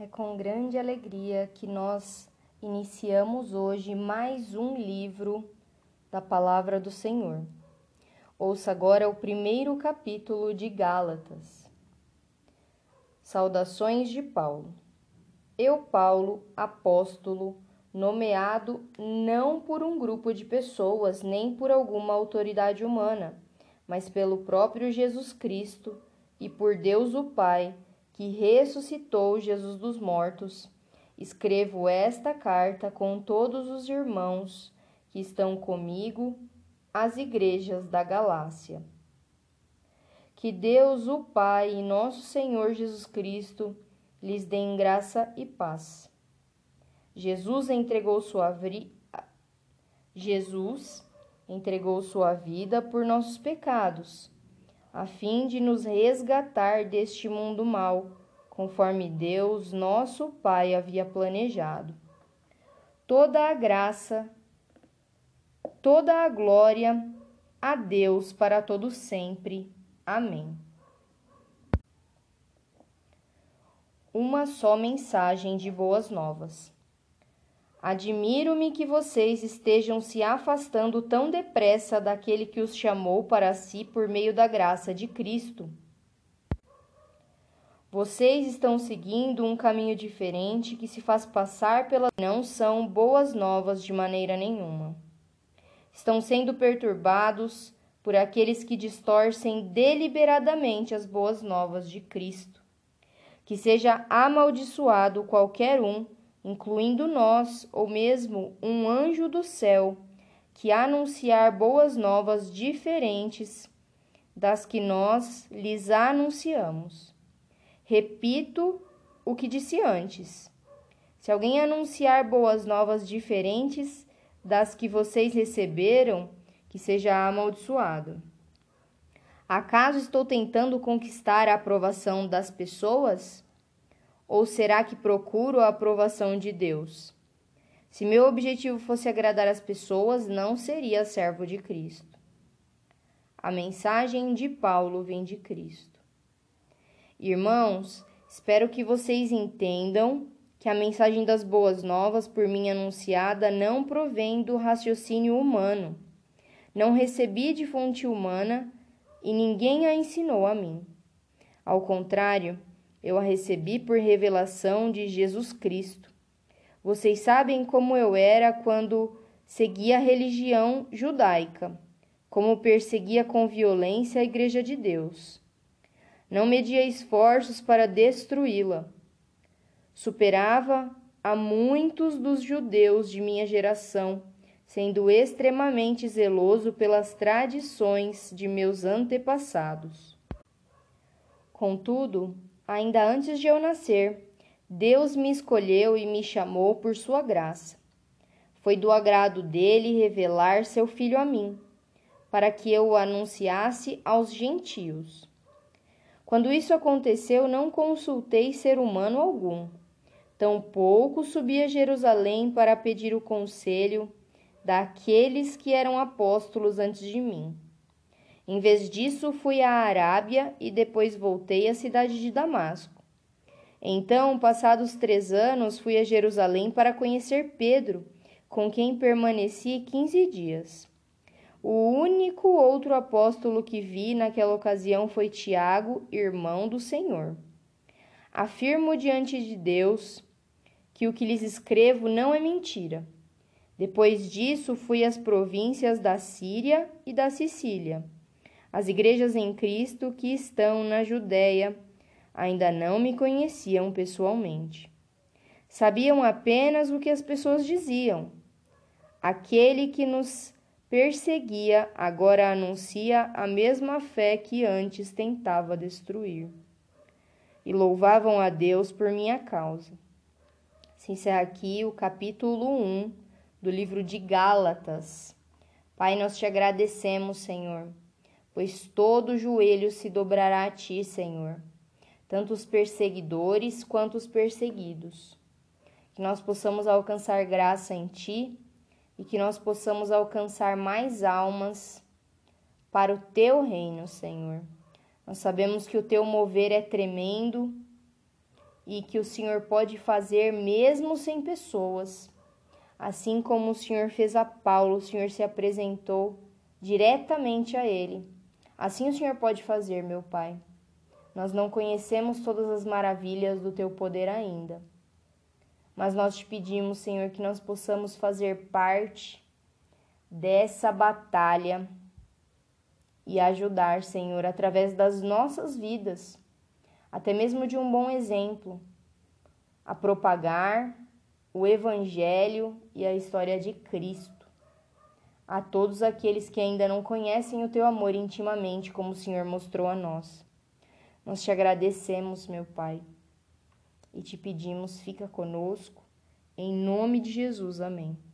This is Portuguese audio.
É com grande alegria que nós iniciamos hoje mais um livro da Palavra do Senhor. Ouça agora o primeiro capítulo de Gálatas. Saudações de Paulo. Eu, Paulo, apóstolo, nomeado não por um grupo de pessoas nem por alguma autoridade humana, mas pelo próprio Jesus Cristo e por Deus o Pai que ressuscitou Jesus dos mortos, escrevo esta carta com todos os irmãos que estão comigo às igrejas da Galácia. Que Deus, o Pai e nosso Senhor Jesus Cristo lhes dêem graça e paz. Jesus entregou sua vi... Jesus entregou sua vida por nossos pecados a fim de nos resgatar deste mundo mal, conforme Deus, nosso Pai, havia planejado. Toda a graça, toda a glória a Deus para todo sempre. Amém. Uma só mensagem de boas novas. Admiro-me que vocês estejam se afastando tão depressa daquele que os chamou para si por meio da graça de Cristo. Vocês estão seguindo um caminho diferente que se faz passar pela. Não são boas novas de maneira nenhuma. Estão sendo perturbados por aqueles que distorcem deliberadamente as boas novas de Cristo. Que seja amaldiçoado qualquer um incluindo nós, ou mesmo um anjo do céu, que anunciar boas novas diferentes das que nós lhes anunciamos. Repito o que disse antes. Se alguém anunciar boas novas diferentes das que vocês receberam, que seja amaldiçoado. Acaso estou tentando conquistar a aprovação das pessoas? Ou será que procuro a aprovação de Deus? Se meu objetivo fosse agradar as pessoas, não seria servo de Cristo. A mensagem de Paulo vem de Cristo. Irmãos, espero que vocês entendam que a mensagem das boas novas por mim anunciada não provém do raciocínio humano. Não recebi de fonte humana e ninguém a ensinou a mim. Ao contrário, eu a recebi por revelação de Jesus Cristo. Vocês sabem como eu era quando seguia a religião judaica, como perseguia com violência a Igreja de Deus. Não media esforços para destruí-la. Superava a muitos dos judeus de minha geração, sendo extremamente zeloso pelas tradições de meus antepassados. Contudo, Ainda antes de eu nascer, Deus me escolheu e me chamou por sua graça. Foi do agrado dele revelar seu filho a mim, para que eu o anunciasse aos gentios. Quando isso aconteceu, não consultei ser humano algum. Tampouco subi a Jerusalém para pedir o conselho daqueles que eram apóstolos antes de mim em vez disso, fui à Arábia e depois voltei à cidade de Damasco. Então, passados três anos, fui a Jerusalém para conhecer Pedro, com quem permaneci quinze dias. O único outro apóstolo que vi naquela ocasião foi Tiago, irmão do Senhor. Afirmo diante de Deus que o que lhes escrevo não é mentira. Depois disso, fui às províncias da Síria e da Sicília as igrejas em Cristo que estão na Judéia ainda não me conheciam pessoalmente. Sabiam apenas o que as pessoas diziam. Aquele que nos perseguia agora anuncia a mesma fé que antes tentava destruir. E louvavam a Deus por minha causa. Se encerra aqui o capítulo 1 do livro de Gálatas. Pai, nós te agradecemos, Senhor pois todo joelho se dobrará a ti, Senhor, tanto os perseguidores quanto os perseguidos. Que nós possamos alcançar graça em ti e que nós possamos alcançar mais almas para o teu reino, Senhor. Nós sabemos que o teu mover é tremendo e que o Senhor pode fazer mesmo sem pessoas. Assim como o Senhor fez a Paulo, o Senhor se apresentou diretamente a ele. Assim o Senhor pode fazer, meu Pai. Nós não conhecemos todas as maravilhas do teu poder ainda. Mas nós te pedimos, Senhor, que nós possamos fazer parte dessa batalha e ajudar, Senhor, através das nossas vidas, até mesmo de um bom exemplo, a propagar o Evangelho e a história de Cristo a todos aqueles que ainda não conhecem o teu amor intimamente, como o Senhor mostrou a nós. Nós te agradecemos, meu Pai, e te pedimos, fica conosco, em nome de Jesus. Amém.